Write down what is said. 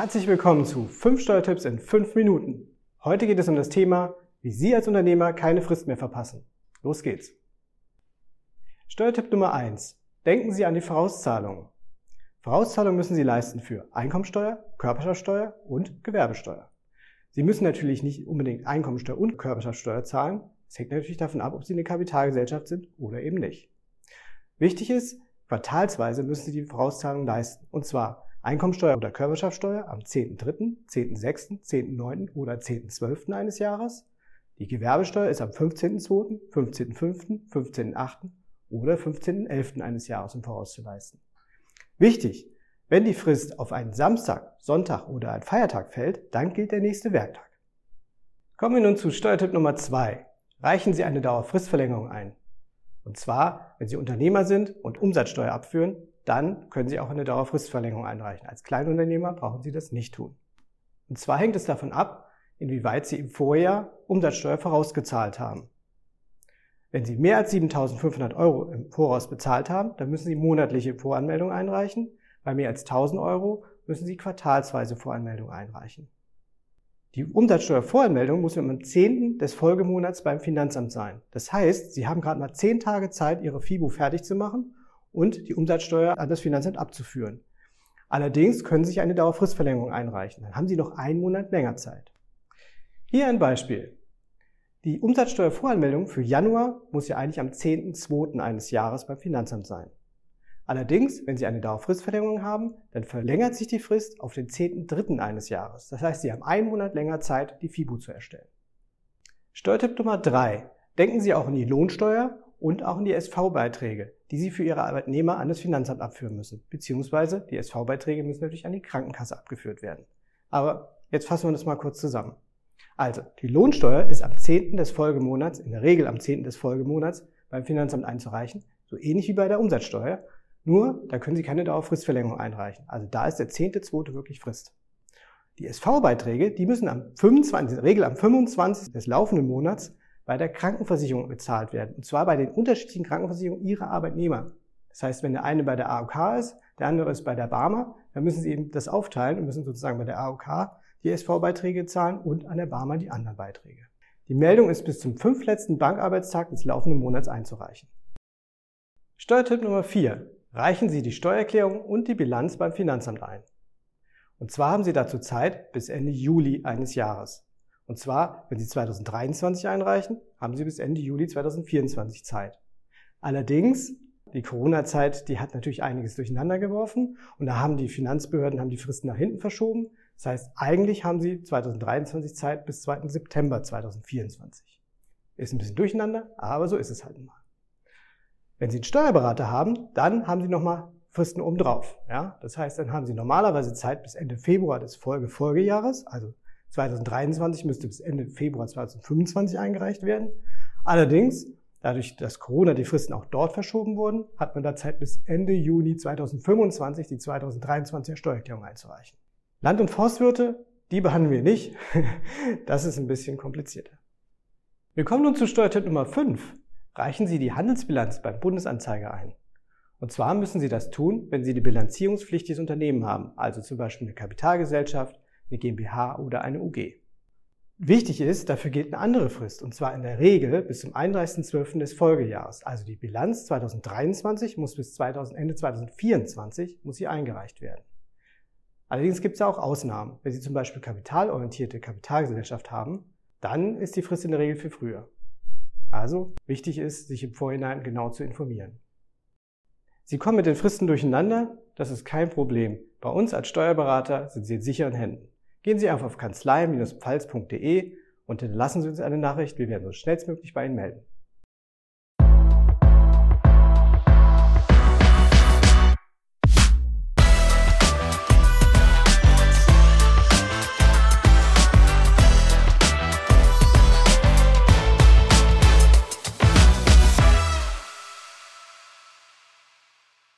Herzlich willkommen zu 5 Steuertipps in 5 Minuten. Heute geht es um das Thema, wie Sie als Unternehmer keine Frist mehr verpassen. Los geht's. Steuertipp Nummer 1. Denken Sie an die Vorauszahlungen. Vorauszahlungen müssen Sie leisten für Einkommensteuer, Körperschaftsteuer und Gewerbesteuer. Sie müssen natürlich nicht unbedingt Einkommensteuer und Körperschaftsteuer zahlen. Es hängt natürlich davon ab, ob Sie eine Kapitalgesellschaft sind oder eben nicht. Wichtig ist, quartalsweise müssen Sie die Vorauszahlungen leisten. Und zwar Einkommensteuer oder Körperschaftsteuer am 10.3., 10.6., 10.9. oder 10.12. eines Jahres. Die Gewerbesteuer ist am 15.2., 15.5., 15.8. oder 15.11. eines Jahres im Voraus zu leisten. Wichtig, wenn die Frist auf einen Samstag, Sonntag oder einen Feiertag fällt, dann gilt der nächste Werktag. Kommen wir nun zu Steuertipp Nummer 2. Reichen Sie eine Dauerfristverlängerung ein. Und zwar, wenn Sie Unternehmer sind und Umsatzsteuer abführen, dann können Sie auch eine Dauerfristverlängerung einreichen. Als Kleinunternehmer brauchen Sie das nicht tun. Und zwar hängt es davon ab, inwieweit Sie im Vorjahr Umsatzsteuer vorausgezahlt haben. Wenn Sie mehr als 7.500 Euro im Voraus bezahlt haben, dann müssen Sie monatliche Voranmeldung einreichen. Bei mehr als 1.000 Euro müssen Sie quartalsweise Voranmeldung einreichen. Die Umsatzsteuervoranmeldung muss am 10. des Folgemonats beim Finanzamt sein. Das heißt, Sie haben gerade mal 10 Tage Zeit, Ihre FIBU fertig zu machen und die Umsatzsteuer an das Finanzamt abzuführen. Allerdings können Sie sich eine Dauerfristverlängerung einreichen. Dann haben Sie noch einen Monat länger Zeit. Hier ein Beispiel. Die Umsatzsteuervoranmeldung für Januar muss ja eigentlich am 10.2. eines Jahres beim Finanzamt sein. Allerdings, wenn Sie eine Dauerfristverlängerung haben, dann verlängert sich die Frist auf den 10.3. eines Jahres. Das heißt, Sie haben einen Monat länger Zeit, die FIBU zu erstellen. Steuertipp Nummer 3. Denken Sie auch an die Lohnsteuer und auch an die SV-Beiträge, die Sie für Ihre Arbeitnehmer an das Finanzamt abführen müssen. Beziehungsweise die SV-Beiträge müssen natürlich an die Krankenkasse abgeführt werden. Aber jetzt fassen wir das mal kurz zusammen. Also, die Lohnsteuer ist am 10. des Folgemonats, in der Regel am 10. des Folgemonats, beim Finanzamt einzureichen, so ähnlich wie bei der Umsatzsteuer. Nur, da können Sie keine Dauerfristverlängerung einreichen. Also da ist der 10.2. wirklich Frist. Die SV-Beiträge, die müssen am 25, in der Regel am 25. des laufenden Monats bei der Krankenversicherung bezahlt werden. Und zwar bei den unterschiedlichen Krankenversicherungen ihrer Arbeitnehmer. Das heißt, wenn der eine bei der AOK ist, der andere ist bei der Barmer, dann müssen sie eben das aufteilen und müssen sozusagen bei der AOK die SV-Beiträge zahlen und an der Barmer die anderen Beiträge. Die Meldung ist bis zum fünfletzten Bankarbeitstag des laufenden Monats einzureichen. Steuertipp Nummer 4. Reichen Sie die Steuererklärung und die Bilanz beim Finanzamt ein. Und zwar haben Sie dazu Zeit bis Ende Juli eines Jahres. Und zwar, wenn Sie 2023 einreichen, haben Sie bis Ende Juli 2024 Zeit. Allerdings, die Corona-Zeit, die hat natürlich einiges durcheinander geworfen und da haben die Finanzbehörden haben die Fristen nach hinten verschoben. Das heißt, eigentlich haben Sie 2023 Zeit bis 2. September 2024. Ist ein bisschen durcheinander, aber so ist es halt mal. Wenn Sie einen Steuerberater haben, dann haben Sie nochmal Fristen obendrauf. Ja? Das heißt, dann haben Sie normalerweise Zeit bis Ende Februar des Folge-Folgejahres, also 2023 müsste bis Ende Februar 2025 eingereicht werden. Allerdings, dadurch, dass Corona die Fristen auch dort verschoben wurden, hat man da Zeit bis Ende Juni 2025 die 2023er Steuererklärung einzureichen. Land- und Forstwirte, die behandeln wir nicht. Das ist ein bisschen komplizierter. Wir kommen nun zu Steuertipp Nummer 5. Reichen Sie die Handelsbilanz beim Bundesanzeiger ein. Und zwar müssen Sie das tun, wenn Sie die bilanzierungspflichtiges Unternehmen haben, also zum Beispiel eine Kapitalgesellschaft, eine GmbH oder eine UG. Wichtig ist, dafür gilt eine andere Frist, und zwar in der Regel bis zum 31.12. des Folgejahres. Also die Bilanz 2023 muss bis 2000, Ende 2024 muss sie eingereicht werden. Allerdings gibt es auch Ausnahmen. Wenn Sie zum Beispiel kapitalorientierte Kapitalgesellschaft haben, dann ist die Frist in der Regel für früher. Also wichtig ist, sich im Vorhinein genau zu informieren. Sie kommen mit den Fristen durcheinander, das ist kein Problem. Bei uns als Steuerberater sind Sie in sicheren Händen. Gehen Sie einfach auf kanzlei-pfalz.de und hinterlassen Sie uns eine Nachricht. Wir werden uns schnellstmöglich bei Ihnen melden.